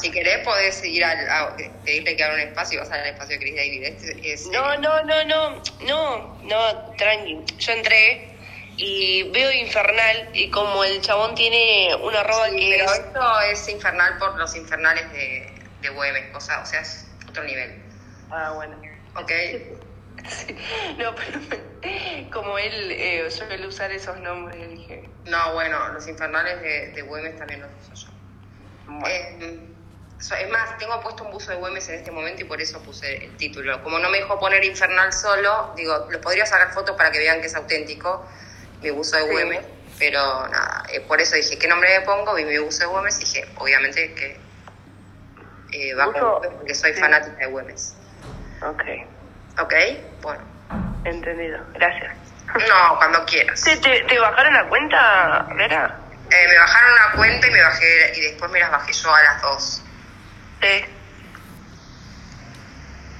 si querés podés ir al, a pedirle que haga un espacio y vas al espacio de Chris David. Es, No, no, no, no, no, no, tranqui. Yo entré y veo Infernal y como el chabón tiene una arroba Sí, que pero es... esto es infernal por los infernales de, de Güemes, o sea, o sea, es otro nivel. Ah, bueno. ¿Ok? No, pero como él eh, suele usar esos nombres, dije... No, bueno, los infernales de, de Güemes también los uso yo. Bueno. Eh, so- es más, tengo puesto un buzo de Güemes en este momento y por eso puse el título. Como no me dejó poner infernal solo, digo, les podría sacar fotos para que vean que es auténtico mi buzo de Sí. Güemes, pero nada, eh, por eso dije, ¿qué nombre le pongo? Vi mi buzo de Güemes y dije, obviamente que eh, va con Buzo, Güemes porque soy sí. fanática de Güemes. Ok, ¿Ok? Bueno. entendido. Gracias. No, cuando quieras. ¿Te, te, te bajaron la cuenta, Vera? Eh, me bajaron una cuenta y me bajé y después me las bajé yo a las dos. Sí.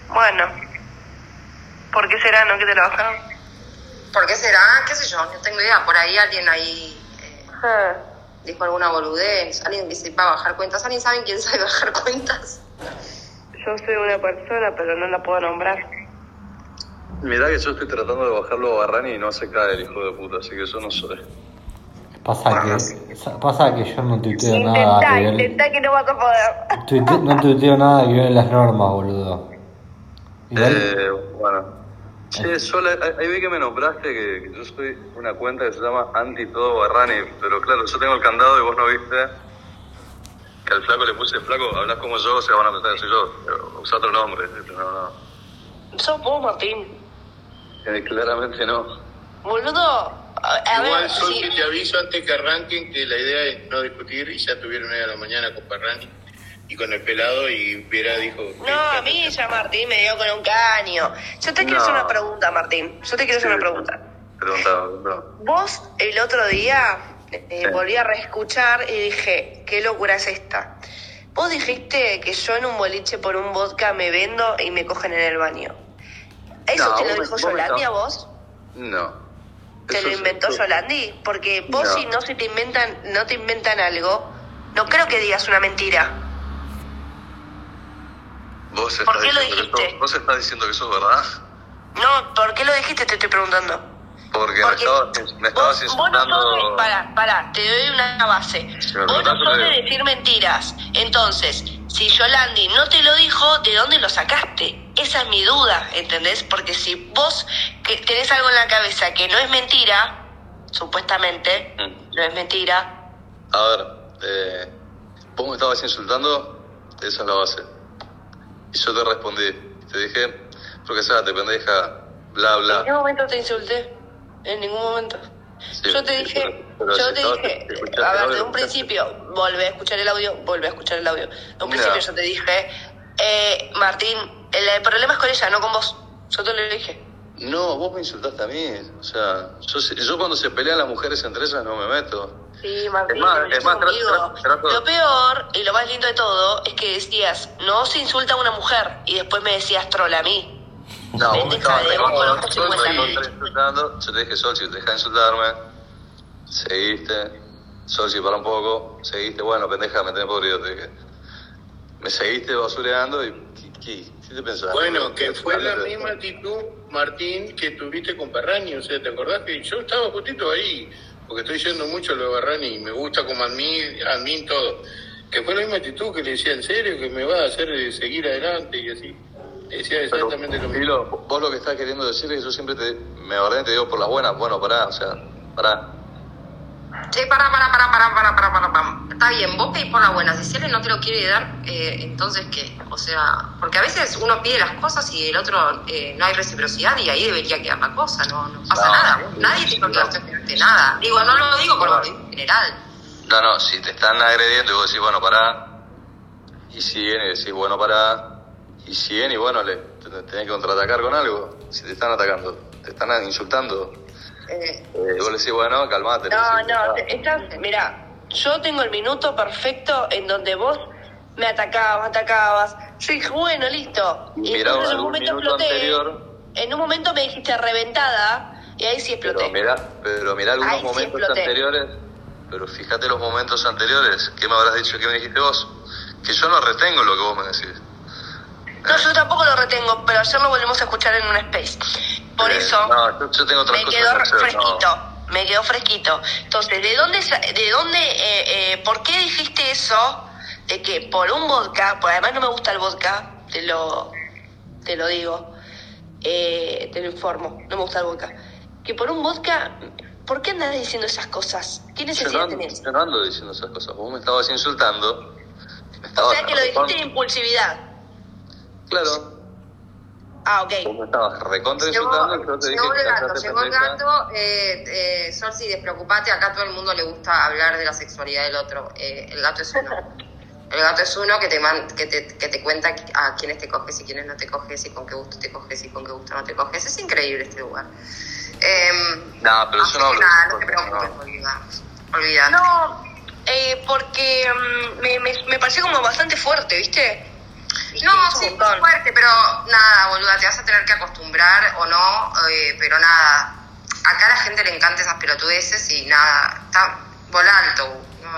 Bueno. ¿Por qué será, no, que te la bajaron? ¿Por qué será? ¿Qué sé yo? No tengo idea. Por ahí alguien ahí eh, Ah, dijo alguna boludez. Alguien que sepa bajar cuentas. ¿Alguien sabe quién sabe bajar cuentas? yo soy una persona, pero no la puedo nombrar. Mirá que yo estoy tratando de bajarlo a Barrani y no se cae el hijo de puta, así que yo no soy. Pasa que, pasa que yo no tuiteo nada Intentá, que ver- intentá que no vas a poder. tuite- no tuiteo nada que ver las normas, boludo. Eh, bueno. Che, yo la- ahí vi que me nombraste que, que yo soy una cuenta que se llama Anti Todo Barrani, pero claro, yo tengo el candado y vos no viste que al flaco le puse flaco, hablas como yo, o sea, van a pensar que soy yo, usa otro nombre, no, no. Sos vos, Martín. Eh, claramente no. Boludo, a, Igual, ver, Sol, sí. que te aviso antes que arranquen que la idea es no discutir y ya tuvieron hoy a la mañana con Parrani y con el pelado y Vera dijo... No, a mí ya Martín me dio con un caño. Yo te quiero No. hacer una pregunta, Martín. Yo te quiero hacer Sí. una pregunta. Preguntaba, preguntaba. Vos el otro día eh, Sí. volví a reescuchar y dije, qué locura es esta. Vos dijiste que yo en un boliche por un vodka me vendo y me cogen en el baño. ¿Eso No, te lo dijo Yolandi a vos? No. ¿Te Eso lo es- inventó eso- Yolandi? Porque vos No. si no se te inventan, no te inventan algo, no creo que digas una mentira. ¿Vos ¿Por estás qué lo dijiste? ¿Vos estás diciendo que eso es verdad? No, ¿por qué lo dijiste? Te estoy preguntando. Porque, Porque me estabas, me estabas vos, no insultando. sos de- Pará, pará, te doy una base. Vos no sos de decir mentiras. Entonces, si Yolandi no te lo dijo, ¿de dónde lo sacaste? Esa es mi duda, ¿entendés? Porque si vos que tenés algo en la cabeza que no es mentira, supuestamente, Mm. no es mentira, A ver, eh, vos me estabas insultando, esa es la base. Y yo te respondí, te dije, porque sea, te pendeja, bla, ¿en qué bla. momento te insulté? En ningún momento. Sí, yo te dije, pero- pero yo te dije, a ver, de un principio, volvé a escuchar el audio, volvé a escuchar el audio. De un No. principio yo te dije, eh, Martín, el, problema es con ella, no con vos. Yo te lo dije. No, vos me insultaste a mí. O sea, yo, yo cuando se pelean las mujeres entre ellas no me meto. Sí, Martín, Es más, es más, trato- Lo peor y lo más lindo de todo es que decías, no se insulta a una mujer, y después me decías troll a mí. No, de 50 me mil. estabas insultando. Yo te dije, Sol, si deja de insultarme. Seguiste. Sol, si para un poco. Seguiste. Bueno, pendeja, me tenés podrido, te dije. Me seguiste basureando y... ¿Qué, qué, qué te pensás? Bueno, que fue la de- misma actitud, Martín, que tuviste con Parrani. O sea, ¿te acordás que yo estaba justito ahí? Porque estoy yendo mucho lo de Barrani y me gusta como admin, admin todo. Que fue la misma actitud que le decía, ¿en serio? Que me va a hacer eh, seguir adelante y así. Pero, exactamente lo mismo. Vos lo que estás queriendo decir es que yo siempre te, me y te digo por las buenas. Bueno, pará, o sea, pará. Che, para, para, para, para, para, para, para, para. Está bien, vos pedís por la buena. Si él no te lo quiere dar, eh, entonces ¿qué? O sea, porque a veces uno pide las cosas y el otro eh, no hay reciprocidad y ahí debería quedar la cosa, no, no pasa No. nada. Nadie a ofrecerte nada. Digo, no lo digo por lo general. No, no, si te están agrediendo y vos decís, bueno, pará. Y siguen y decís, bueno, pará. Y siguen y bueno, le te- te tenés que contraatacar con algo. Si te están atacando, te están insultando. Eh, Eh, vos le decís, bueno, calmate. No, decís, no, "Ah". te- estás, mira, yo tengo el minuto perfecto en donde vos me atacabas, atacabas. Yo dije, bueno, listo. Y Mirá, entonces en un momento exploté. anterior. En un momento me dijiste reventada y ahí sí exploté. Pero mirá, pero mirá algunos Ahí momentos anteriores. Pero fíjate los momentos anteriores. ¿Qué me habrás dicho? ¿Qué me dijiste vos? que yo no retengo lo que vos me decís. No, yo tampoco lo retengo, pero ayer lo volvimos a escuchar en un space. Por Eh, eso No, yo, yo tengo me quedó no. fresquito. Me quedó fresquito. Entonces, ¿de dónde, de dónde, eh, eh, por qué dijiste eso? De que por un vodka, pues además no me gusta el vodka, te lo, te lo digo, eh, te lo informo, no me gusta el vodka. Que por un vodka, ¿por qué andas diciendo esas cosas? ¿Qué Yo no, necesidad ando, tenés? yo no ando diciendo esas cosas. Vos me estabas insultando. Me O sea que lo dijiste de recontra- impulsividad. Claro. Ah, ok. Vos me estabas recontra Llegó, insultando y yo te dije llegó el gato, "Cállate, llegó el pendeja". gato. Eh, eh, Sorsi, despreocupate, acá a todo el mundo le gusta hablar de la sexualidad del otro. Eh, el gato es uno. El gato es uno que te, man- que, te, que te cuenta a quiénes te coges y quiénes no te coges y con qué gusto te coges y con qué gusto no te coges. Es increíble este lugar. Eh, No, pero yo no hablo nada, no te preocupes, no. Olvidate. No, eh, porque mm, me, me, me pareció como bastante fuerte, ¿viste? Y No, es un sí, es fuerte, pero nada, boluda, te vas a tener que acostumbrar o no, eh, pero nada. Acá a la gente le encanta esas pelotudeces y nada, está volá alto, no,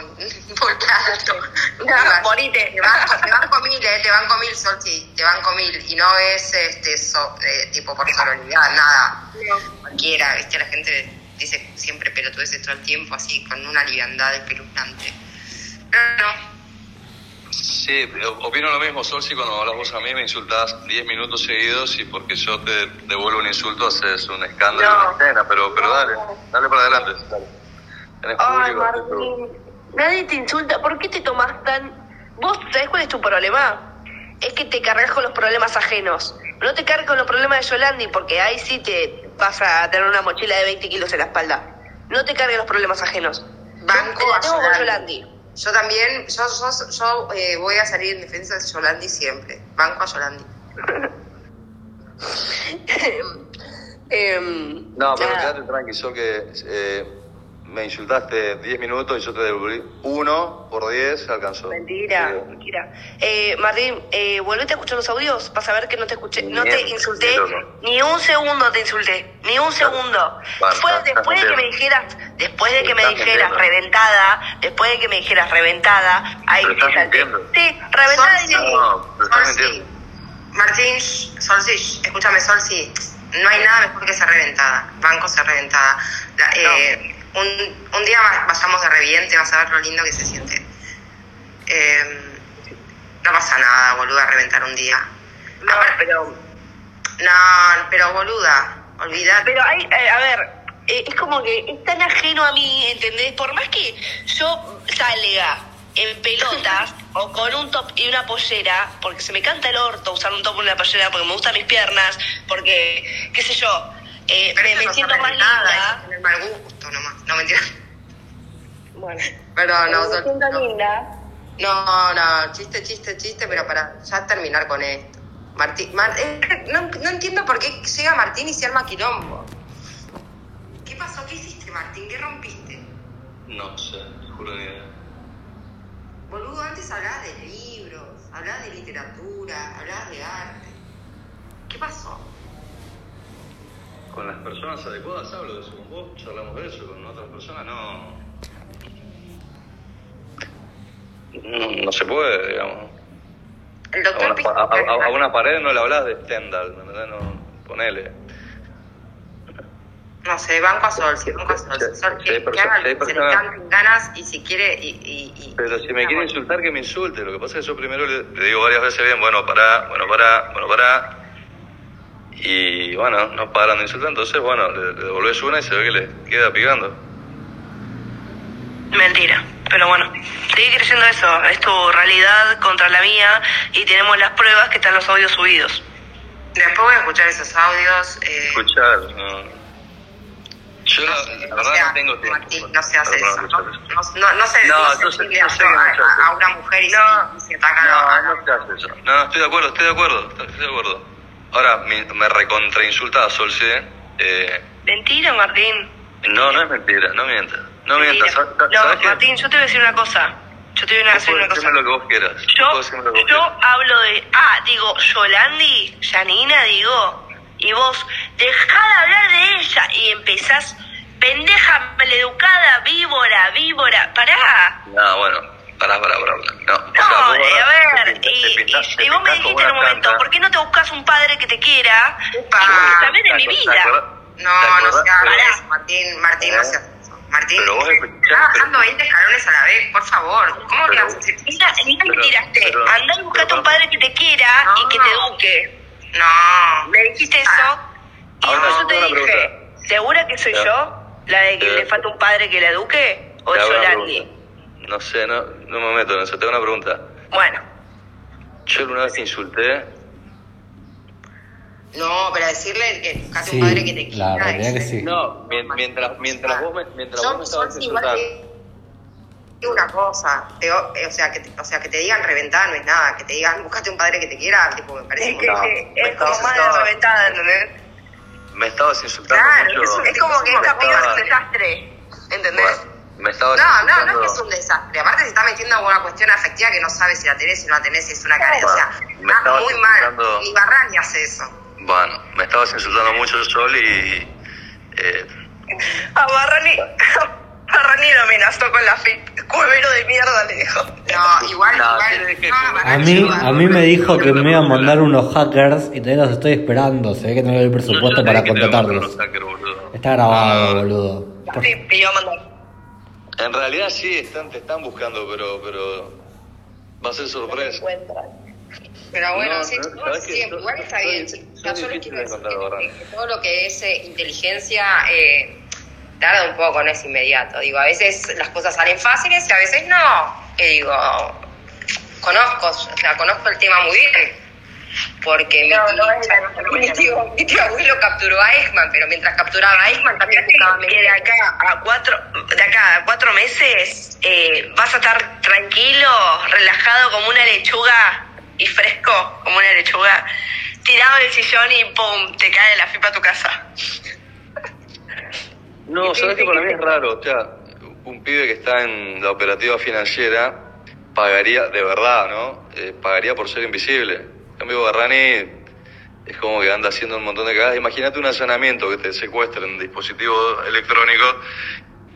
volá alto. Ya, morite. Te banco, te banco mil, eh, te banco mil, Solti, te banco mil. Y no es este so- eh, tipo por sororidad, nada. Cualquiera, viste, la gente dice siempre pelotudeces todo el tiempo, así, con una liviandad espeluznante. Pero no. Sí, opino lo mismo, Sol, si cuando hablas vos a mí me insultás 10 minutos seguidos y porque yo te devuelvo un insulto haces un escándalo No. en la escena, pero, pero dale, dale para adelante. Dale. Tenés Ay. Martín, nadie te insulta. ¿Por qué te tomás tan...? ¿Vos sabés cuál es tu problema? Es que te cargas con los problemas ajenos. No te cargas con los problemas de Yolandi, porque ahí sí te vas a tener una mochila de 20 kilos en la espalda. No te cargues los problemas ajenos. Banco Yo la a Yolandi. Yolandi. Yo también, yo, yo, yo eh, voy a salir en defensa de Yolandi siempre. Banco a Yolandi. Em, No, pero quédate tranqui, Sol, que eh, me insultaste 10 minutos y yo te devolví uno por 10, alcanzó. Mentira, Sí. mentira. Eh, Martín, eh, volvete a escuchar los audios para saber que no te escuché, no te insulté, sí, ni un segundo te insulté, ni un segundo. Bueno, Fue después de que me dijeras, después de que me dijeras mintiendo. reventada, después de que me dijeras reventada, ahí te estás salté. Sí, reventada y Sol, sí. No, pero estás Solsi, mintiendo. Martín, Solsi, escúchame, Solsi. No hay nada mejor que ser reventada. Banco ser reventada. La- eh, un, un día va- vayamos de reviente, vas a ver lo lindo que se siente. Eh, no pasa nada, boluda, reventar un día. No, Aparte- pero, No, pero boluda, olvidate. pero hay, eh, a ver, eh, es como que es tan ajeno a mí, ¿entendés? Por más que yo salga en pelotas o con un top y una pollera, porque se me canta el orto usar un top y una pollera, porque me gustan mis piernas, porque, qué sé yo, eh, me, me siento más linda. Nomás. No, mentira. Bueno, Pero no, me Sol, siento no. linda. No, no, chiste, chiste, chiste, pero para ya terminar con esto. Martín, Mar- eh, no, no entiendo por qué llega Martín y se arma quilombo. ¿Qué pasó? ¿Qué hiciste, Martín? ¿Qué rompiste? No sé, te juro ni idea. Boludo, antes hablabas de libros, hablabas de literatura, hablabas de arte. ¿Qué pasó? Con las personas adecuadas hablo de eso, con vos charlamos de eso, con otras personas no. No, no se puede, digamos. El A doctor una, a- a- a una pared no le hablas de Stendhal, ¿me entendés? No, ponele. No sé, banco a Sol, sí, banco a Sol. Sí, Sol, que, hay que haga personas- hay lo que se le canten ganas y si quiere y... y, y- Pero si me quiere insultar, que me insulte. Lo que pasa es que yo primero le, le digo varias veces bien, bueno, pará, bueno, pará, bueno, pará. Y bueno, no paran de insultar, entonces, bueno, le, le devolvés una y se ve que le queda picando. Mentira, pero bueno, sigue creyendo eso, es tu realidad contra la mía y tenemos las pruebas que están los audios subidos. Después voy a escuchar esos audios. Eh, Escuchar, no. Yo la, no, la no verdad no tengo tiempo. Martín, no se hace eso. No, no, no, no se, No, no se yo sé- pide yo a, no una mujer y, se- No. y se ataca a No, no se hace eso. No, no, estoy de acuerdo, estoy de acuerdo, estoy de acuerdo. Ahora, me, me recontrainsultaba Solce. Eh, Mentira, Martín. no, no es mentira, no mientas. No Mentira. mientas. ¿Sabes- No? Martín, yo te voy a decir una cosa. Yo te voy a decir una cosa. lo que vos quieras. Yo, Vos decime lo que vos yo quieras. hablo de. Ah, digo, Yolandi, Janina, digo. Y vos, dejá de hablar de ella. Y empezás, pendeja maleducada, víbora, víbora. Pará. No, bueno, Pará, pará, pará. pará. No, o No, sea, vos eh, a ver, te y, te pintás- y- y vos me dijiste en un momento. ¿por qué no te buscas un padre que te quiera y también en mi ¿Te vida? acordás? No, ¿Te no acordás? se haga Pero- eso, Martín. Martín, no se haga eso. Martín, Pero vos escuchás, está bajando pero- 20 escalones a la vez, por favor. ¿Cómo que Pero- vas a hacer Mira, mira me tiraste, andá y buscate pero- un padre que te quiera y que te eduque. No. Me dijiste eso y Ahora, después yo te dije, pregunta. ¿segura que soy Ya. yo la de que Ya. le falta un padre que la eduque? ¿O yo pregunta. No sé, no, no me meto en eso. Te hago una pregunta. Bueno, Yo una vez te insulté. No, pero decirle que buscate Sí, un padre que te quiera. la realidad que es- sí. No, mien- mientras, mientras vos me, mientras vos me estabas insultando. que una cosa, te- o, sea, que te, o sea, que te digan reventar no es nada, que te digan búscate un padre que te quiera, tipo, me parece es, que, No, que me es como estabas más de reventada, ¿entendés? Me estabas insultando Claro, mucho. Es como que esta piba es un desastre, ¿entendés? Me No, no, no es que es un desastre. Aparte se está metiendo en una cuestión afectiva que no sabe si la tenés, si no la tenés, si es una carencia. O sea, Me está estabas muy mal. Ni Barrani hace eso. Bueno, me estabas insultando mucho Sol y. Eh, A Barrani, Barrani lo amenazó con la fit. Cuevero de mierda le dijo. No, igual, No, igual. tiene que- no, A mí, no a mí me dijo que me iban a mandar unos hackers y todavía los estoy esperando. Se ve que tengo el presupuesto para contratarlos. hackers. Está grabado, No, boludo. Por- Sí, te iba a mandar. En realidad sí, están, te están buscando, pero, pero va a ser sorpresa. Pero bueno, No, sí, no, no, ¿sabes sí, está bien. yo quiero decir que todo lo que es eh, inteligencia eh, tarda un poco, no es inmediato. Digo, a veces las cosas salen fáciles y a veces no. Y digo, conozco, o sea, conozco el tema muy bien. Porque mi, No, tío, no es la- mi, tío, mi tío abuelo capturó a Eichmann, pero mientras capturaba a Eichmann también buscaba que de acá a cuatro, de acá a cuatro meses eh, vas a estar tranquilo, relajado como una lechuga y fresco como una lechuga, tirado del sillón y pum, te cae la fipa a tu casa. No, sabes que para mí es raro. O sea, un pibe que está en la operativa financiera pagaría, de verdad, ¿no? Eh, pagaría por ser invisible. Cambio, Barrani es como que anda haciendo un montón de cagadas. Imagínate un allanamiento que te secuestren dispositivos electrónicos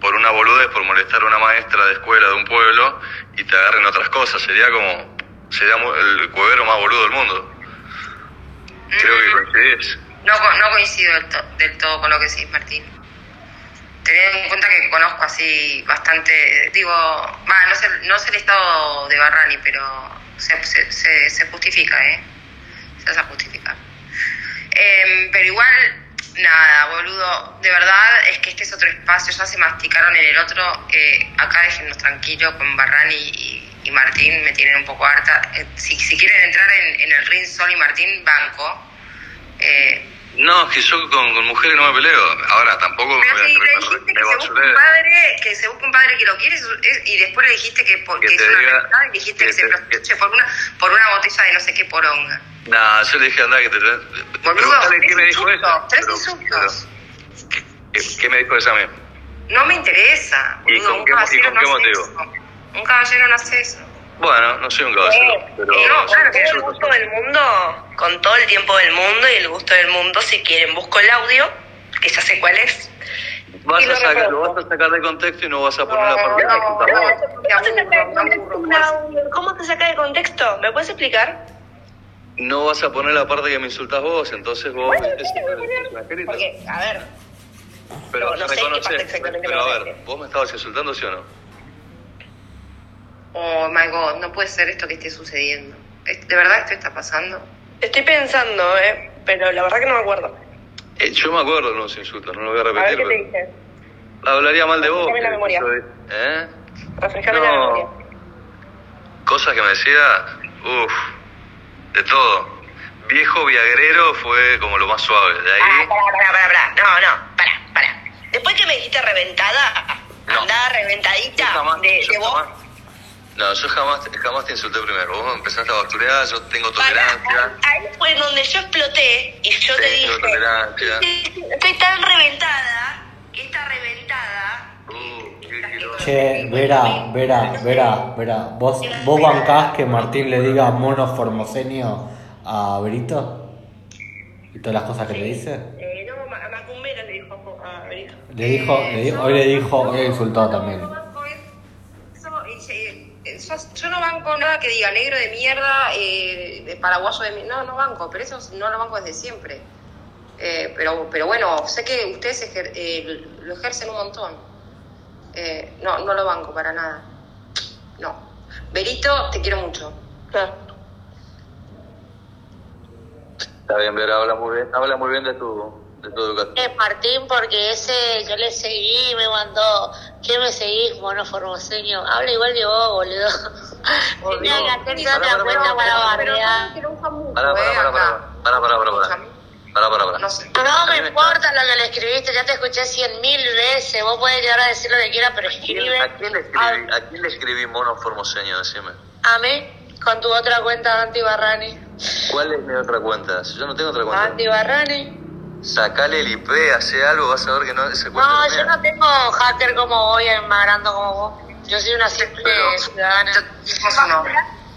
por una boludez, por molestar a una maestra de escuela de un pueblo y te agarren otras cosas. Sería como, sería el cuevero más boludo del mundo. Creo que coincidís. No, no coincido del, to- del todo con lo que decís, Martín. Teniendo en cuenta que conozco así bastante, digo, va, no sé, no sé el estado de Barrani, pero se, se, se, justifica, ¿eh? Se hace justificar. Em, pero igual, nada, boludo, de verdad es que este es otro espacio, ya se masticaron en el otro, eh, acá déjennos tranquilos con Barrani y, Martín, me tienen un poco harta. Eh, si, si quieren entrar en, en el ring Sol y Martín, banco. Eh, No, que yo con, con mujeres no me peleo. Ahora tampoco me pero voy a si dijiste me que se busque basuré. un padre, que se busque un padre que lo quiere y después le dijiste que, por- Que es una diga- y dijiste que, que se prostituye por una, por una botella de no sé qué poronga. Nah, yo le dije, anda, que te... Tres qué me dijo insultos, ella. tres insultos. ¿qué, qué me dijo ella a mí? No me interesa. ¿Y boludo, con qué- y con motivo? eso. Un caballero no hace eso. Bueno, no soy un caballero, pero... eh, no, claro que Con todo el gusto del mundo, con todo el tiempo del mundo y el gusto del mundo, si quieren busco el audio, que ya sé cuál es. Vas a lo sacar, lo vas a sacar de contexto y no vas a poner la No, parte no, que no, me no. vos. ¿Cómo se saca de contexto un audio? ¿Cómo se saca de contexto? ¿Me puedes explicar? No vas a poner la parte que me insultas vos, entonces vos... Bueno, extranjerita. Porque, a ver, Pero no- no sé qué reconocés, parte exactamente pero me a ver, ¿vos me estabas insultando, sí o no? Oh my god, no puede ser esto que esté sucediendo. ¿De verdad esto está pasando? estoy pensando, eh, pero la verdad que no me acuerdo. Eh, yo me acuerdo de los insultos, no lo voy a A ver repetir, qué te dije. Hablaría mal de vos. Refrescame la memoria. soy- ¿Eh? Refrescame la memoria. No. Cosas que me decía, uff, de todo. Viejo viagrero fue como lo más suave. De ahí, Ah, pará, pará, pará, pará. No, no, pará, pará. Después que me dijiste reventada, No. andada yo reventadita jamás, de, yo de vos. jamás- no, yo jamás, jamás te insulté primero. Vos empezaste a basturear, yo tengo tolerancia. ahí fue donde yo exploté y yo te Tengo dije, tolerancia. estoy tan reventada que esta reventada... Uh, qué. Che, Vera, Vera, Vera, Vera. ¿Vos, ¿Vos bancás que Martín le diga mono formosenio a Berito? ¿Y todas las cosas que le dice? Eh, no, Ma- Macumbera le dijo a Benito. Le dijo, le di- hoy le dijo, hoy le insultó también. Yo banco nada que diga negro de mierda, eh, de paraguayo de mierda. No, no banco, pero eso no lo banco desde siempre. Eh, pero, pero bueno, sé que ustedes ejer- eh, lo ejercen un montón. Eh, no, no lo banco para nada. No. Berito, te quiero mucho. Está bien, Vera, habla muy bien, habla muy bien de tu, de. Eh, Martín, porque ese yo le seguí, me mandó, ¿qué me seguís, mono formoseño? Habla igual que vos, boludo. Tenía que hacerte Pará, otra cuenta para mucho, Pará, pará, pará, pará, pará, pará, pará, pará. No me importa lo que le escribiste, ya te escuché cien mil veces, vos podés llegar a decir lo que quieras, pero ¿A quién, escribe a quién le escribí, ¿A quién le escribí mono formoseño? Decime. a mí con tu otra cuenta de Anti Barrani. ¿Cuál es mi otra cuenta? Si yo no tengo otra cuenta. Anti Barrani. Sacale el IP, hace algo, vas a ver que no cuenta No, yo no tengo hacker como vos y enmagrando como vos. Yo soy una simple Pero- ciudadana. No.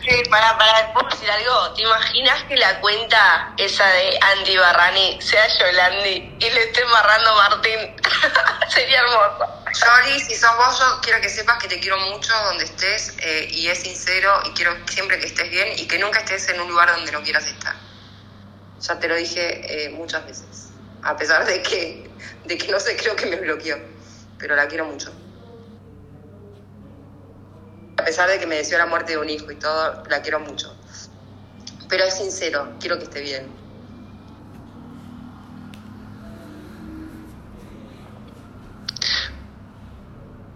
Sí, para, para, ¿puedo decir algo? ¿Te imaginas que la cuenta esa de Andy Barrani sea Yolandi y le esté embarrando Martín? Sería hermoso. Sorry, si sos vos, yo quiero que sepas que te quiero mucho donde estés eh, y es sincero y quiero siempre que estés bien y que nunca estés en un lugar donde no quieras estar. Ya te lo dije eh, muchas veces, a pesar de que, de que no sé, creo que me bloqueó, pero la quiero mucho. A pesar de que me deseó la muerte de un hijo y todo, la quiero mucho. Pero es sincero, quiero que esté bien.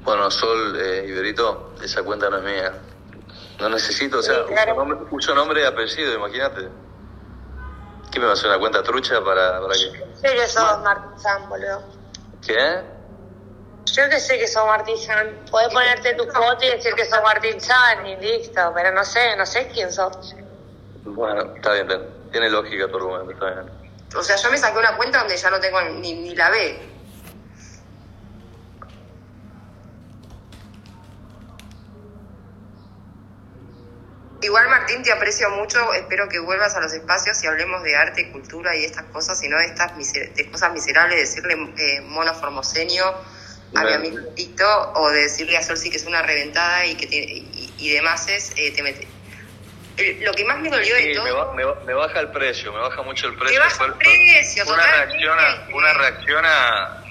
Bueno, Sol, eh, Iberito, esa cuenta no es mía. No necesito, o sea, Sí, claro. uso, nombre, nombre y apellido, imagínate. ¿Qué me va a hacer una cuenta trucha para, para qué? Sé que sos Martín San, boludo. ¿Qué? Yo que sé que sos Martín San. Podés ponerte tu foto y decir que sos Martín San y listo, pero no sé, no sé quién sos. Bueno, está bien, está bien. tiene lógica tu argumento, está bien. O sea, yo me saqué una cuenta donde ya no tengo ni, ni la B. Igual Martín, te aprecio mucho, espero que vuelvas a los espacios y hablemos de arte, cultura y estas cosas, y no de estas miser- de cosas miserables, decirle eh, mono formoseño a mi amigo Tito, o de decirle a Solsi que es una reventada y que te- y, y demás es, eh, te mete. Lo que más me dolió de Sí, todo... me, ba- me ba- me baja el precio, me baja mucho el precio. Baja el precio, una totalmente. reacción, a, una reacción a...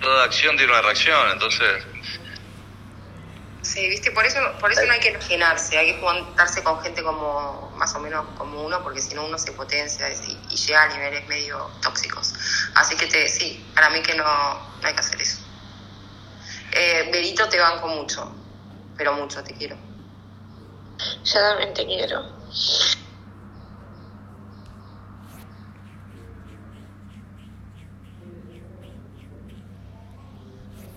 Toda acción tiene una reacción, entonces... Sí, viste, por eso, por eso no hay que enajenarse, hay que juntarse con gente como más o menos como uno, porque si no uno se potencia y, y llega a niveles medio tóxicos. Así que te, sí, para mí que no, no hay que hacer eso. Eh, Berito te banco mucho, pero mucho, te quiero. Yo también te quiero.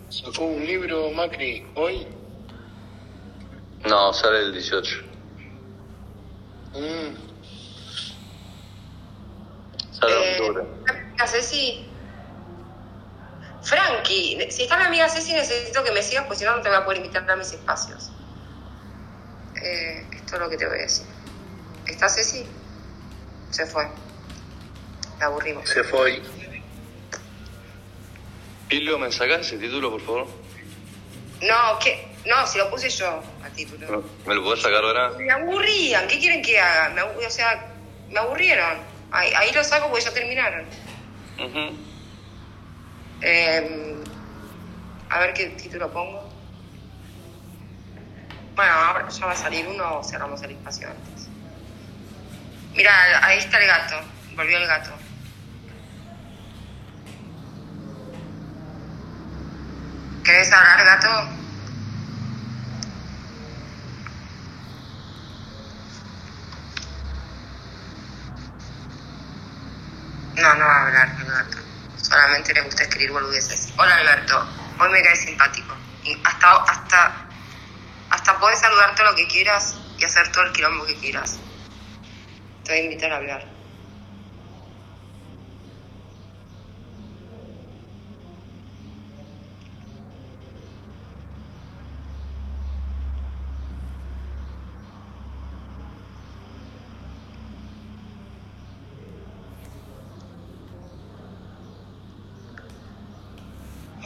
Sacó un libro Macri hoy. No, sale el 18. Mm. Sale Eh, octubre. amiga Ceci. Frankie, si está mi amiga Ceci necesito que me sigas, porque si no no te voy a poder invitar a mis espacios. Eh, esto es lo que te voy a decir. ¿Está Ceci? Se fue. La aburrimos. Se fue. Pilo, ¿me sacás ese título, por favor? No, ¿qué? No, si lo puse yo al título. ¿Me lo podés sacar ahora? Me aburrían, ¿qué quieren que haga? Me o sea, me aburrieron. Ahí, ahí lo saco porque ya terminaron. Eh, a ver qué título pongo. Bueno, ahora ya va a salir uno o cerramos el espacio antes. Mira, ahí está el gato. Volvió el gato. ¿Querés hablar, gato? No, no va a hablar el gato. Le gusta escribir boludeces. Hola Alberto, hoy me caes simpático. Y hasta, hasta, hasta podés saludar todo lo que quieras y hacer todo el quilombo que quieras. Te voy a invitar a hablar.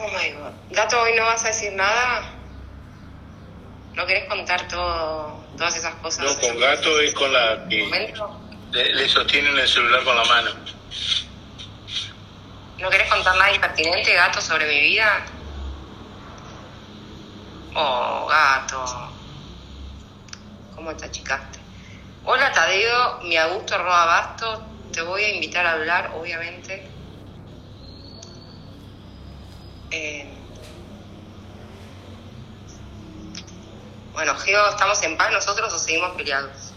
Oh my god. Gato, hoy no vas a decir nada. ¿No querés contar todo, todas esas cosas? No, con gato es con la que ¿Momento? le, le sostienen el celular con la mano. ¿No querés contar nada impertinente, gato, sobre mi vida? Oh, gato. ¿Cómo te achicaste? Hola, Tadeo, mi Augusto arroba Basto. Te voy a invitar a hablar, obviamente. Eh, Bueno, Geo, ¿estamos en paz nosotros o seguimos peleados?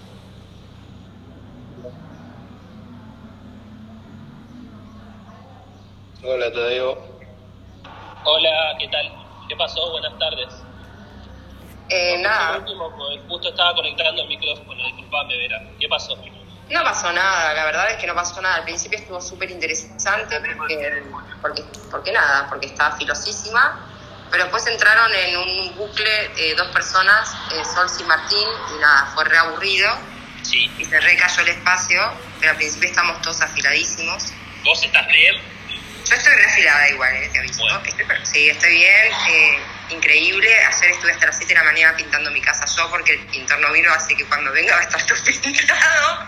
Hola, Tadeo. Hola, ¿qué tal? ¿Qué pasó? Buenas tardes. Eh, nada, Último, pues, justo estaba conectando el micrófono, disculpame, Vera. ¿Qué pasó? no pasó nada, la verdad es que no pasó nada. Al principio estuvo súper interesante porque, porque, porque nada, porque estaba filosísima, pero después entraron en un bucle eh, dos personas, eh, Sols y Martín, y nada, fue re aburrido Sí, y se recayó el espacio, pero al principio estamos todos afiladísimos. ¿vos estás bien? Yo estoy reafilada igual, eh, te aviso. Bueno. Estoy- sí, estoy bien, eh, increíble. Ayer estuve hasta las 7 de la mañana pintando mi casa yo porque el pintor no vino, así que cuando venga va a estar todo pintado.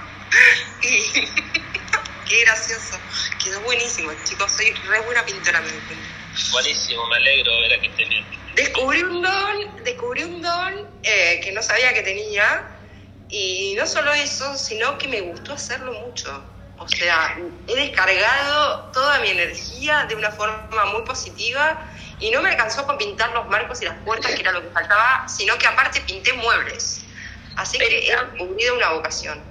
Y qué gracioso. Quedó buenísimo, chicos. Soy re buena pintora, me cuenta. Buenísimo, me alegro, Vera, que estés bien. Descubrí un don, descubrí un don eh, que no sabía que tenía. Y no solo eso, sino que me gustó hacerlo mucho. O sea, he descargado toda mi energía de una forma muy positiva y no me alcanzó con pintar los marcos y las puertas, que era lo que faltaba, sino que aparte pinté muebles. Así que he descubrido una vocación.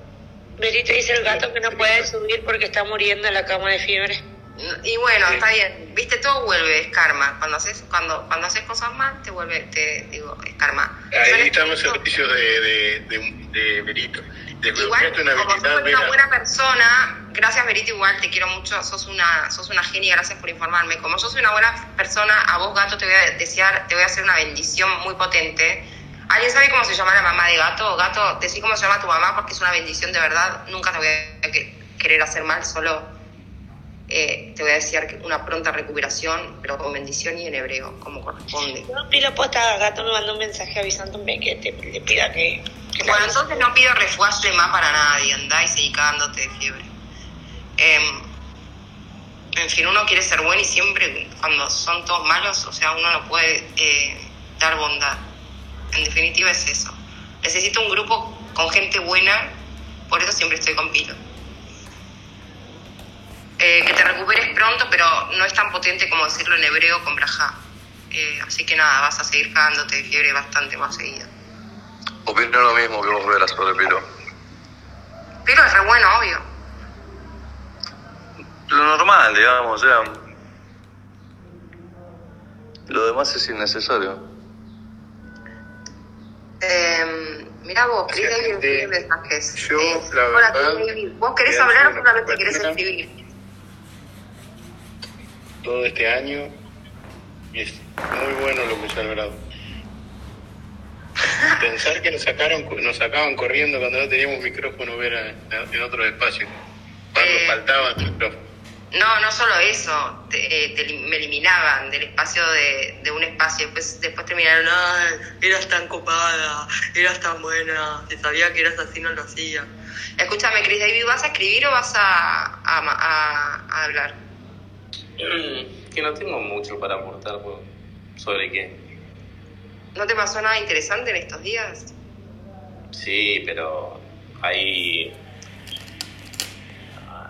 Berito dice el gato que no puede subir porque está muriendo en la cama de fiebre. Y bueno, está bien. Viste, todo vuelve, es karma. Cuando haces, cuando, cuando haces cosas mal, te vuelve, te digo, es karma. Ahí servicios de, de, de, de Berito. Igual, Desbloqueaste una como sos una buena persona, gracias Berito, igual te quiero mucho, sos una, sos una genia, gracias por informarme. Como yo soy una buena persona, a vos gato te voy a desear, te voy a hacer una bendición muy potente. ¿Alguien sabe cómo se llama la mamá de gato? Gato, decí cómo se llama tu mamá porque es una bendición de verdad. Nunca te voy a que- querer hacer mal, solo eh, te voy a que una pronta recuperación, pero con bendición y en hebreo, como corresponde. No, la posta, gato me mandó un mensaje avisándome que te, le pida que... Bueno, entonces no pido refuaje más para nadie, andá y seguí cagándote de fiebre. Em, en fin, uno quiere ser bueno y siempre cuando son todos malos, o sea, uno no puede eh, dar bondad. En definitiva es eso. Necesito un grupo con gente buena, por eso siempre estoy con Pilo. Eh, que te recuperes pronto, pero no es tan potente como decirlo en hebreo con brajá. Eh, así que nada, vas a seguir cagándote de fiebre bastante más seguido. Opino lo mismo que vos verás sobre Piro. Pero es re bueno, obvio. Lo normal, digamos, o sea. Lo demás es innecesario. Eh, mira vos, Chris David mensajes. yo, Eh, la hola, verdad, Chris David. ¿Vos querés hablar o solamente querés escribir? Todo este año y es muy bueno lo que se ha logrado. Pensar que nos sacaron nos sacaban corriendo cuando no teníamos micrófono ver en otros espacios. Cuando Eh. faltaban micrófonos. No, no solo eso, te- eh, te me eliminaban del espacio de, de un espacio, después, después terminaron, "Ay, eras tan copada, eras tan buena, si sabía que eras así no lo hacía. Escúchame, Chris David, ¿vas a escribir o vas a, a, a- a hablar? Que no tengo mucho para aportar por- sobre qué. ¿No te pasó nada interesante en estos días? Sí, pero hay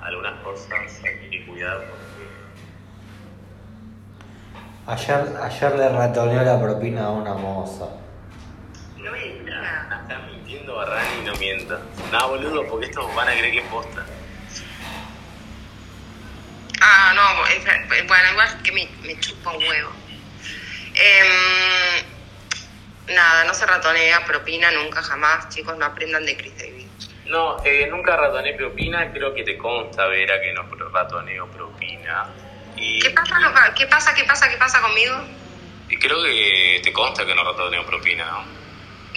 algunas cosas hay que cuidar porque Ayer, ayer le ratoneó la propina a una moza. No me digas. Ah, está mintiendo Barrani y no mienta. No, boludo, porque estos van a creer que es posta. Ah, no, es- bueno, igual que me, me chupa un huevo. Em, nada, no se ratonea, propina nunca, jamás. Chicos, no aprendan de Chris David. No, eh, nunca ratoné propina, creo que te consta, Vera, que no ratoneo propina. Y, ¿Qué pasa, loca? ¿Qué pasa, qué pasa, qué pasa conmigo? y creo que te consta que no ratoneo propina, ¿no?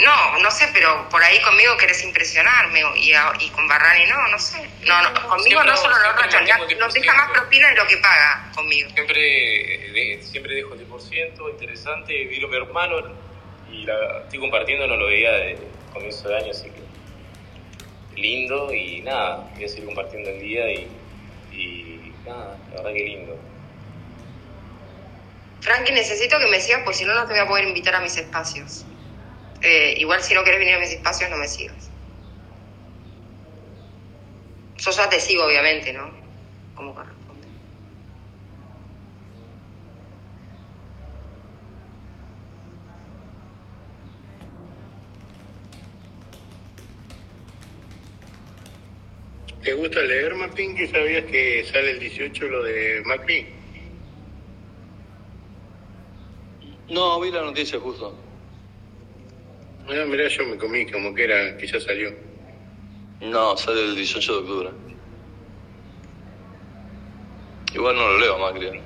No, no sé, pero por ahí conmigo querés impresionarme y, con Barrani no, no sé. No, no, conmigo no Siempre- solo no siempre ratonea, mantengo nos deja más 10%. propina de lo que paga conmigo. Siempre, de- siempre dejo el 10%, interesante. Vino mi hermano y la estoy compartiendo, no lo veía de comienzo de año, así que lindo y nada, voy a seguir compartiendo el día y, y nada, la verdad que lindo. Frankie, necesito que me sigas porque si no, no te voy a poder invitar a mis espacios. Eh, igual si no querés venir a mis espacios, no me sigas. Yo ya te sigo, obviamente, ¿no? Como corresponde. ¿Te gusta leer, Martín? ¿Que sabías que sale el 18 lo de Macri? No, vi la noticia justo. Ah, mirá, yo me comí como que era, que ya salió. No, sale el 18 de octubre. Igual no lo leo Macri.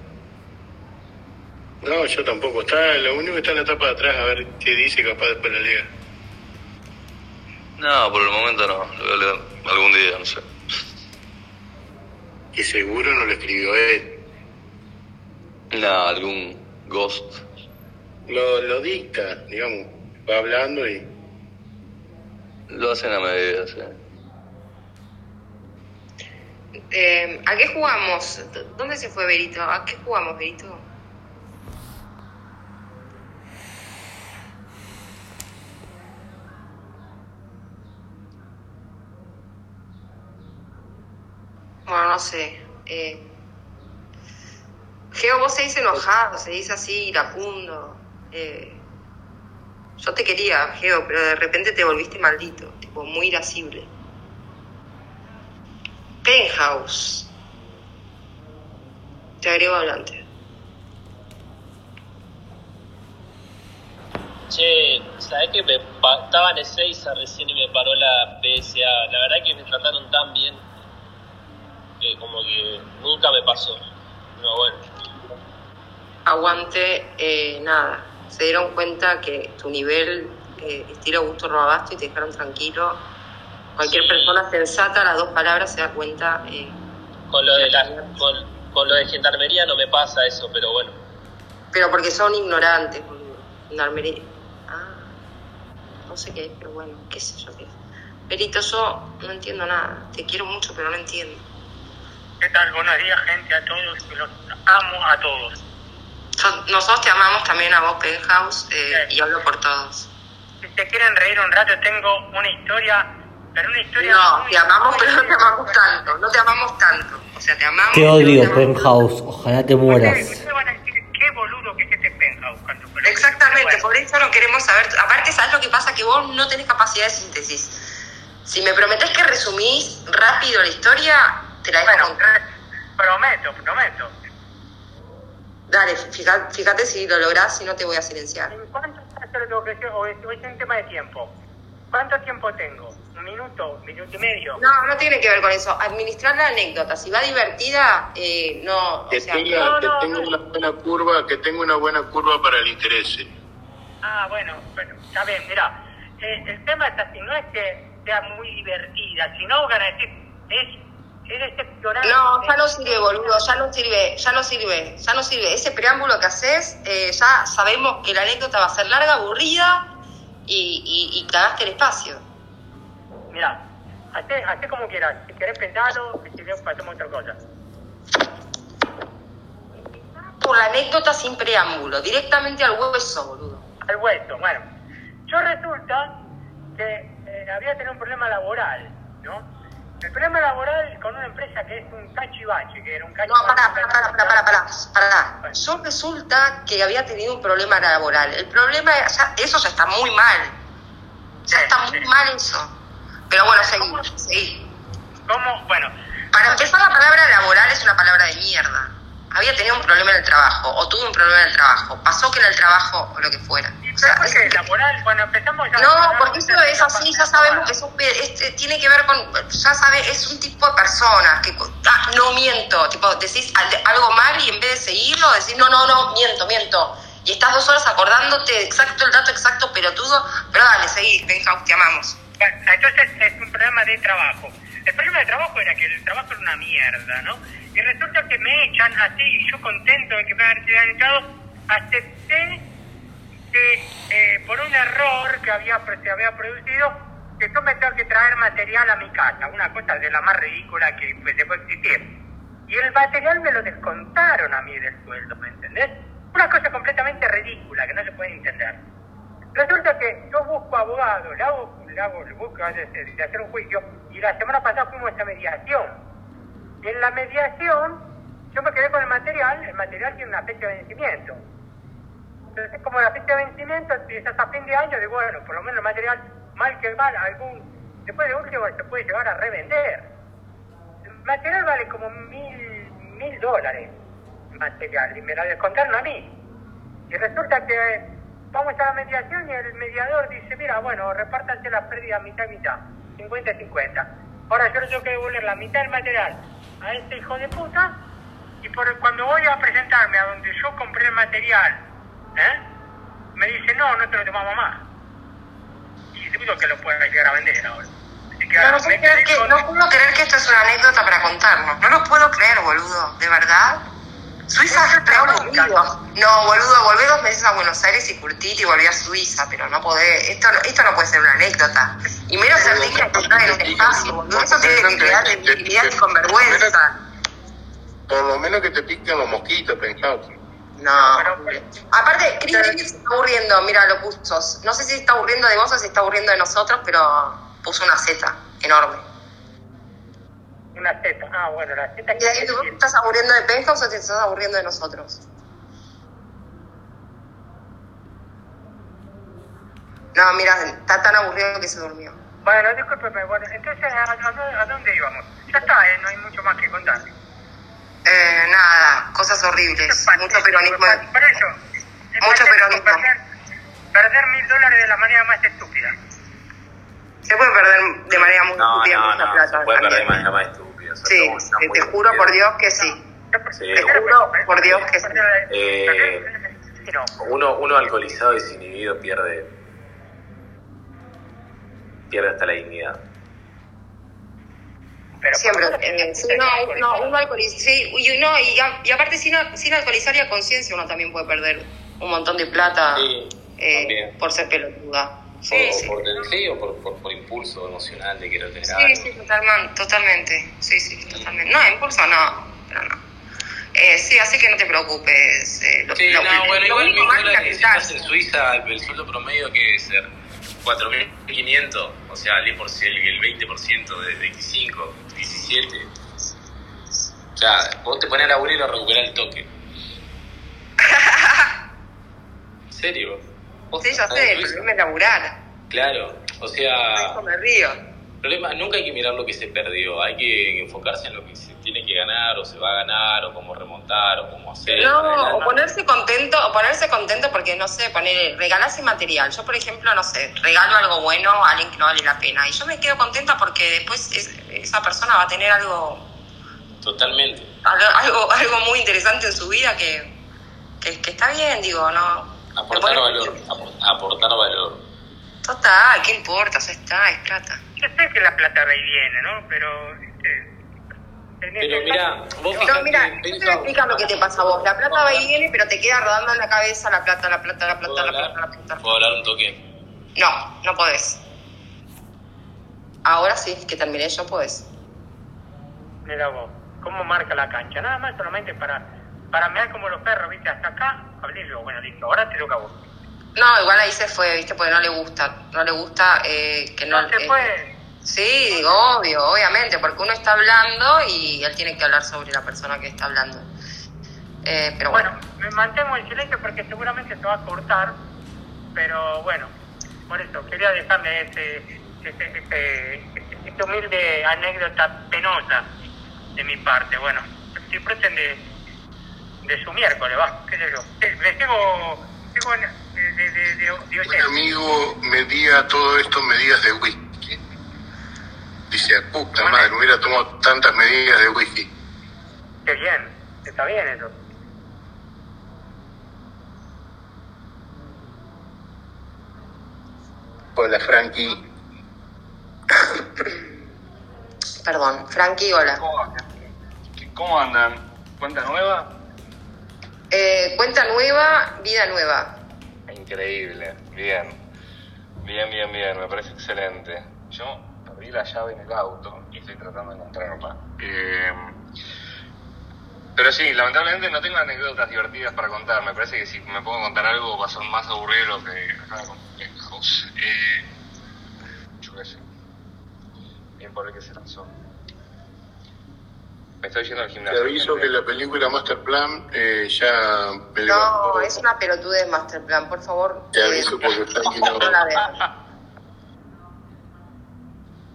No, yo tampoco. Está, lo único que está en la tapa de atrás, a ver qué dice, capaz después la lea. No, por el momento no. Lo voy a leer algún día, no sé. Y seguro no lo escribió él. No, algún ghost. Lo, lo dicta, digamos. Va hablando y... Lo hacen a medida, sí. Eh, ¿A qué jugamos? ¿Dónde se fue Berito? ¿A qué jugamos, Berito? Bueno, no sé. Eh, Geo, vos seguís enojado, seguís así, iracundo. Eh, yo te quería, Geo, pero de repente te volviste maldito, tipo muy irascible. Penthouse. Te agrego adelante. Che, ¿sabés que me estaba en Ezeiza recién y me paró la PSA? La verdad que me trataron tan bien que como que nunca me pasó. No, bueno. Aguante, eh, nada. Se dieron cuenta que tu nivel eh, estilo Augusto Robasto y te dejaron tranquilo. Cualquier Sí. persona sensata, a las dos palabras se da cuenta. eh, Con lo de la, con, con lo de gendarmería no me pasa eso, pero bueno. pero porque son ignorantes. Gendarmería. Ah, no sé qué es, pero bueno, qué sé yo qué es. Perito, yo no entiendo nada. Te quiero mucho, pero no entiendo. ¿Qué tal? Buenos días, gente, a todos. Los amo a todos. Yo- nosotros te amamos también a vos, Penthouse, eh, Sí. y hablo por todos. Si te quieren reír un rato, tengo una historia, pero una historia... No, muy- te amamos, pero no te amamos tanto. No te amamos tanto. O sea, te amamos. Te odio, Penthouse. Ojalá te mueras. ustedes van a decir, qué boludo que es este penthouse. cuando- Exactamente, bueno, por eso no queremos saber. Aparte, ¿sabes lo que pasa? Que vos no tenés capacidad de síntesis. Si me prometés que resumís rápido la historia, te la dejo Bueno, contar. prometo, prometo. Fíjate si lo lográs, si no te voy a silenciar. ¿En cuánto tengo que? O es, o es un tema de tiempo. ¿Cuánto tiempo tengo? ¿Un minuto? ¿Un minuto y medio? No, no tiene que ver con eso. Administrar la anécdota. Si va divertida, eh, no. O Que sea, tenga, no, que no, tenga no. una buena curva, que tenga una buena curva para el interés. Ah, bueno, bueno, está bien, mira, eh, el tema es así, no es que sea muy divertida, sino van a decir, es, es. No, ya no sirve, boludo, ya no sirve, ya no sirve, ya no sirve. Ese preámbulo que haces, eh, ya sabemos que la anécdota va a ser larga, aburrida y, y, y cagaste el espacio. Mira, hacé, hacé como quieras, si querés pensarlo, si no, pasemos otra cosa. Por la anécdota sin preámbulo, directamente al hueso, boludo. Al hueso, bueno, yo resulta que eh, había tenido un problema laboral, ¿no? El problema laboral con una empresa que es un cachivache, que era un No, cachivache. pará, pará, pará, pará, pará, pará, pará. Yo resulta que había tenido un problema laboral. El problema, ya- eso ya está muy mal. Ya está muy mal eso. Pero bueno, seguí, seguí. ¿Cómo? Bueno, Para empezar, la palabra laboral es una palabra de mierda. Había tenido un problema en el trabajo, o tuve un problema en el trabajo. Pasó que en el trabajo, o lo que fuera. ¿y O sea, es- laboral? Bueno, empezamos ya. no, porque eso es así, ya sabemos que es un este, tiene que ver con, ya sabes, es un tipo de personas que, ah, no miento, tipo, decís al- algo mal y en vez de seguirlo, decís, no, no, no, miento, miento. Y estás dos horas acordándote exacto el dato exacto, pelotudo, pero dale, seguí, venga, te amamos. Bueno, entonces es un problema de trabajo. El problema de trabajo era que el trabajo era una mierda, ¿no? Y resulta que me echan así, y yo contento de que me hayan echado, acepté que eh, por un error que había, se había producido, que yo me tengo que traer material a mi casa, una cosa de la más ridícula que pues, se puede existir. Y el material me lo descontaron a mí del sueldo, ¿me entendés? Una cosa completamente ridícula que no se puede entender. Resulta que yo busco abogado, le hago, le hago, le busco de- de hacer un juicio y la semana pasada fuimos a mediación. En la mediación yo me quedé con el material, el material tiene una fecha de vencimiento. Entonces como la fecha de vencimiento es hasta fin de año, digo, bueno, por lo menos el material, mal que mal, algún, después de último se puede llegar a revender. El material vale como mil, mil dólares, material, y me lo descontaron a mí. Y resulta que vamos a la mediación y el mediador dice, mira, bueno, repártanse las pérdidas mitad y mitad, 50 y 50. Ahora yo le tengo que devolver la mitad del material a este hijo de puta y por cuando voy a presentarme a donde yo compré el material, ¿eh? me dice, no, no te lo tomamos más. Y dudo que lo pueda llegar a vender ahora. Que No, no, puedo creer que, no puedo creer que esto es una anécdota para contarnos. No lo puedo creer, boludo. ¿De verdad? Suiza es re aburrido. No, boludo, volvé dos meses a Buenos Aires y curtite y volví a Suiza, pero no podés. Esto, no- esto no puede ser una anécdota. Y menos ser digna de contar en un espacio, boludo. Esto tiene que quedar de dignidad y con vergüenza. Por lo menos que te piquen los mosquitos, pensado. No. Aparte, Chris Davis se está aburriendo, mira, lo puso. No sé si se está aburriendo de vos o si se está aburriendo de nosotros, pero puso una Z enorme. Una Z. Ah, bueno, la Z ¿Y ahí tú estás aburriendo de Penthouse o te estás aburriendo de nosotros? No, mira, está tan aburrido que se durmió. Bueno, discúlpeme, bueno, entonces, ¿a, a- a dónde íbamos? Ya está, ¿eh? no hay mucho más que contar. Eh, nada, cosas horribles. Mucho peronismo. Por eso, es Mucho peronismo. Perder, perder mil dólares de la manera más estúpida. Se puede perder de manera muy No, estúpida no, mucha no, plata. se puede perder de manera más estúpida. o sea, Sí, te, juro por. Dios que sí. Sí. Te juro por Dios que sí. Eh, uno, uno alcoholizado y desinhibido pierde pierde hasta la dignidad. Siempre. eh, no, uno, uno alcoholiza. Sí, y, uno, y, a- y aparte, sin, sin alcoholizar y a conciencia, uno también puede perder un montón de plata eh, por ser pelotuda. Sí, o, sí. por, sí, o por, por, por impulso emocional de querer tener Sí, algo. sí, totalmente, totalmente. Sí, sí, totalmente. No, impulso no, pero no. Eh, sí, así que no te preocupes. eh, lo, Sí, lo- no, bueno, lo igual es dólares que si estás en Suiza, el, el sueldo promedio que debe ser 4.500, o sea, el, 10%, el, el 20% de 25, 17. O sea, vos te pones a laburar y lo recuperás el toque. ¿En serio? ¿Vos Sí, ya sé, el Suiza? problema es laburar. Claro, o sea, Eso me río. problema, nunca hay que mirar lo que se perdió, hay que enfocarse en lo que se tiene que ganar o se va a ganar o cómo remontar o cómo hacer. No, o ponerse contento, o ponerse contento porque, no sé, poner, regalarse material. Yo, por ejemplo, no sé, regalo algo bueno a alguien que no vale la pena. Y yo me quedo contenta porque después es- esa persona va a tener algo, Totalmente. algo, algo, algo muy interesante en su vida que, que, que está bien, digo, ¿no? Aportar valor, apor- aportar valor. Total, ¿qué importa? Ya está, es plata. Yo sé que la plata va y viene, ¿no? Pero... este, en Pero este mira, vos No, mira, yo te voy a explicar lo que te pasa a vos. La plata va y viene, pero te queda rodando en la cabeza la plata, la plata, la plata, la plata, la plata. ¿Puedo hablar un toque? No, no podés. Ahora sí, que terminé yo, podés. Mira vos, cómo marca la cancha. Nada más solamente para, para mirar como los perros, viste, hasta acá, hablé yo, bueno, listo, ahora te toca a vos. No, igual ahí se fue, viste, porque no le gusta. No le gusta eh, que no... No se eh, fue. Sí, digo, obvio, obviamente, porque uno está hablando y él tiene que hablar sobre la persona que está hablando. Eh, pero bueno. Bueno, me mantengo en silencio porque seguramente se va a cortar, pero bueno, por eso quería dejarle este, este, este, este humilde anécdota penosa de mi parte. Bueno, disfruten de, de su miércoles, va, qué sé yo. Les tengo, tengo en- de, de, de, de, Un amigo medía todo esto en medidas de whisky. Dice, a puta madre, hubiera tomado tantas medidas de whisky. Qué bien, está bien eso. Hola, Frankie. Perdón, Frankie, hola. ¿Cómo andan? ¿Cuenta nueva? Eh, cuenta nueva, vida nueva. Increíble. Bien. Bien, bien, bien. Me parece excelente. Yo perdí la llave en el auto y estoy tratando de encontrarla. Eh, pero sí, lamentablemente no tengo anécdotas divertidas para contar. Me parece que si me pongo a contar algo va a ser más aburrido que acaba con. Eh, yo qué sé. Bien por el que se lanzó. Me estoy yendo al Te gimnasio. aviso que la película Masterplan eh, ya me No, levantó. es una pelotudez Masterplan, por favor. Te eh, aviso porque Frankie no... no la veas.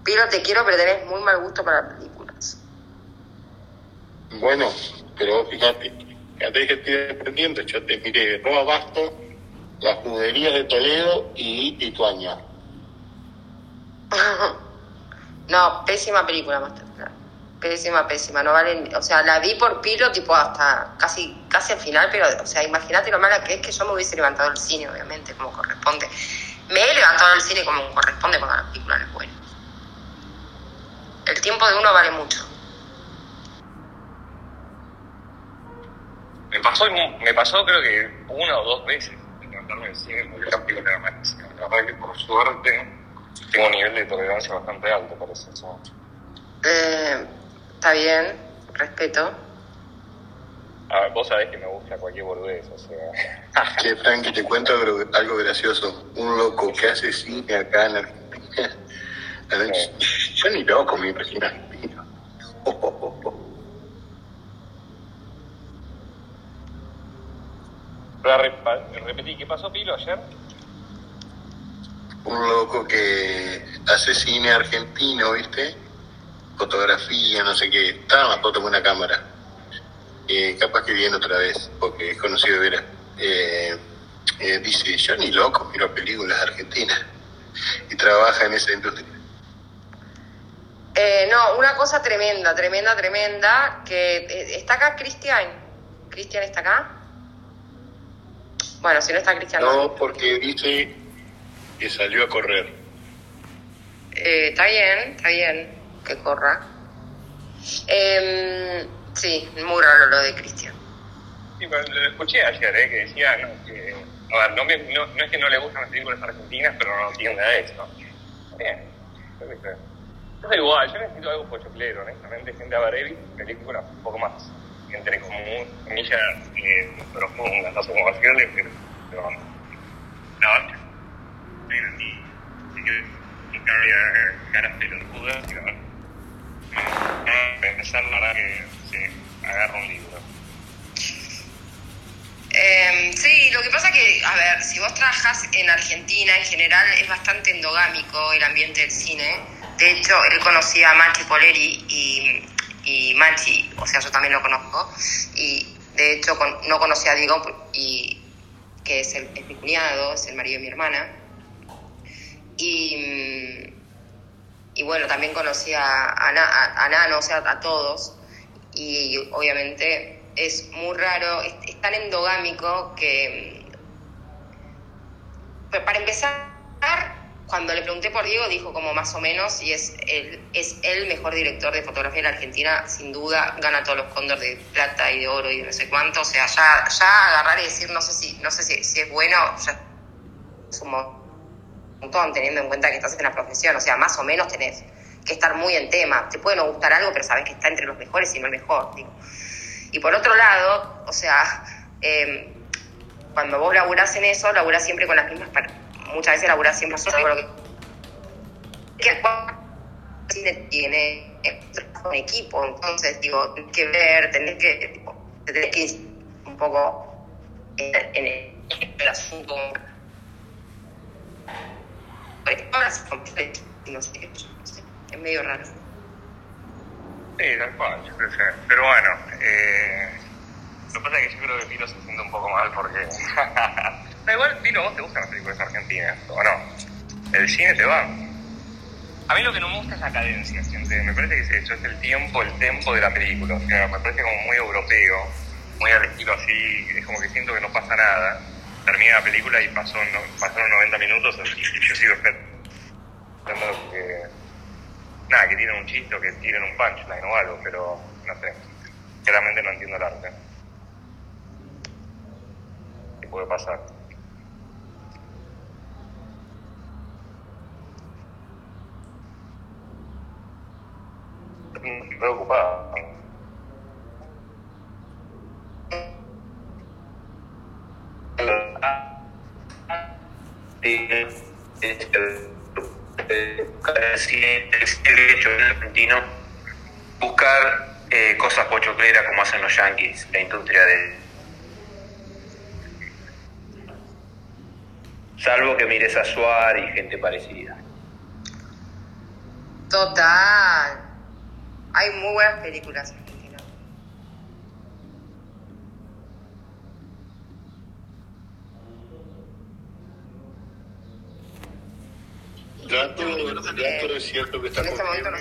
Piro, te quiero, pero tenés muy mal gusto para películas. Bueno, pero fíjate, fíjate que estoy dependiendo. Yo te miré Roa Basto, las juderías de Toledo y Lituania. No, pésima película Masterplan. Pésima, pésima. No valen, o sea, la vi por Piro, tipo hasta casi, casi al final, pero, o sea, imagínate lo mala que es que yo me hubiese levantado del cine, obviamente, como corresponde. Me he levantado del cine como corresponde cuando la película no es buena. El tiempo de uno vale mucho. Me pasó, me pasó creo que una o dos veces levantarme del cine porque la película era malísima. La verdad que por suerte tengo un nivel de tolerancia bastante alto para eso. Eh, está bien, respeto. A ver, vos sabés que me gusta cualquier boludez, o sea... Che, Frankie, te cuento algo, gracioso. Un loco que hace cine acá en Argentina. Yo ni loco me imagino argentino. Oh, oh, oh, oh. Re- repetí, ¿qué pasó, Pilo, ayer? Un loco que hace cine argentino, ¿viste? Fotografía, no sé qué. Estaba la foto con una cámara. Eh, capaz que viene otra vez, porque es conocido de veras. Eh, eh, dice, yo ni loco miro películas argentinas. Y trabaja en esa industria. Eh, no, una cosa tremenda, tremenda, tremenda, que está acá Cristian. ¿Cristian está acá? Bueno, si no está Cristian, no. No, porque dice que salió a correr. Eh, está bien, está bien que corra. Em, sí, muy raro lo de Cristian. Sí, pero lo escuché ayer, ¿eh? Que decía, no, que... A ver, no, me- no, es que no le gustan las películas argentinas, pero no entiende a eso. Bien. Igual, yo necesito algo pochoclero, honestamente, gente a ver Evil, películas un poco más, entre comillas, eh, profundas, no sé cómo decirle, pero, pero no, nunca había caras pelotudas, verdad que sí, un libro. Em, sí, lo que pasa que, a ver, si vos trabajás en Argentina, en general es bastante endogámico el ambiente del cine. De hecho, él conocía a Machi Poleri y, y Machi, o sea, yo también lo conozco. Y de hecho, no conocía a Diego, y, que es, el, es mi cuñado, es el marido de mi hermana. Y, y bueno, también conocí a, a, Na- a- a Nano, o sea, a todos. Y obviamente es muy raro, es, tan endogámico que. Pero para empezar, cuando le pregunté por Diego, dijo como más o menos, y es el, es el mejor director de fotografía de la Argentina, sin duda, gana todos los cóndor de plata y de oro y de no sé cuánto. O sea, ya, ya agarrar y decir, no sé si, no sé si, si es bueno, ya es un montón, teniendo en cuenta que estás en la profesión. O sea, más o menos tenés que estar muy en tema. Te puede no gustar algo, pero sabes que está entre los mejores y no el mejor, digo. Y por otro lado, o sea, eh, cuando vos laburás en eso, laburás siempre con las mismas muchas veces laburás siempre con lo que tiene eh, trabajo en equipo, entonces digo, tenés que ver, tenés que tipo, te tenés que un poco en, en el, en el asunto. Se completo, no sé, no sé, es medio raro. Sí, tal cual, yo creo que. Pero bueno, eh, lo que pasa es que yo creo que Pino se siente un poco mal porque... da igual, Pino, ¿vos te gustan las películas argentinas o no? El cine te va. A mí lo que no me gusta es la cadencia. Me parece que es eso, es el tiempo, el tempo de la película. O sea, me parece como muy europeo, muy al estilo así, es como que siento que no pasa nada terminé la película y pasó, no, pasaron 90 minutos y yo sigo esperando que. Nada, que tienen un chiste que tienen un punchline o algo, pero no sé. Claramente no entiendo el arte. ¿Qué puede pasar? Preocupado. Hecho en argentino buscar eh, cosas pochocleras como hacen los yankees, la industria de... Salvo que mires a Suar y gente parecida. Total. Hay muy buenas películas Gato, gato es cierto que está En este momento no.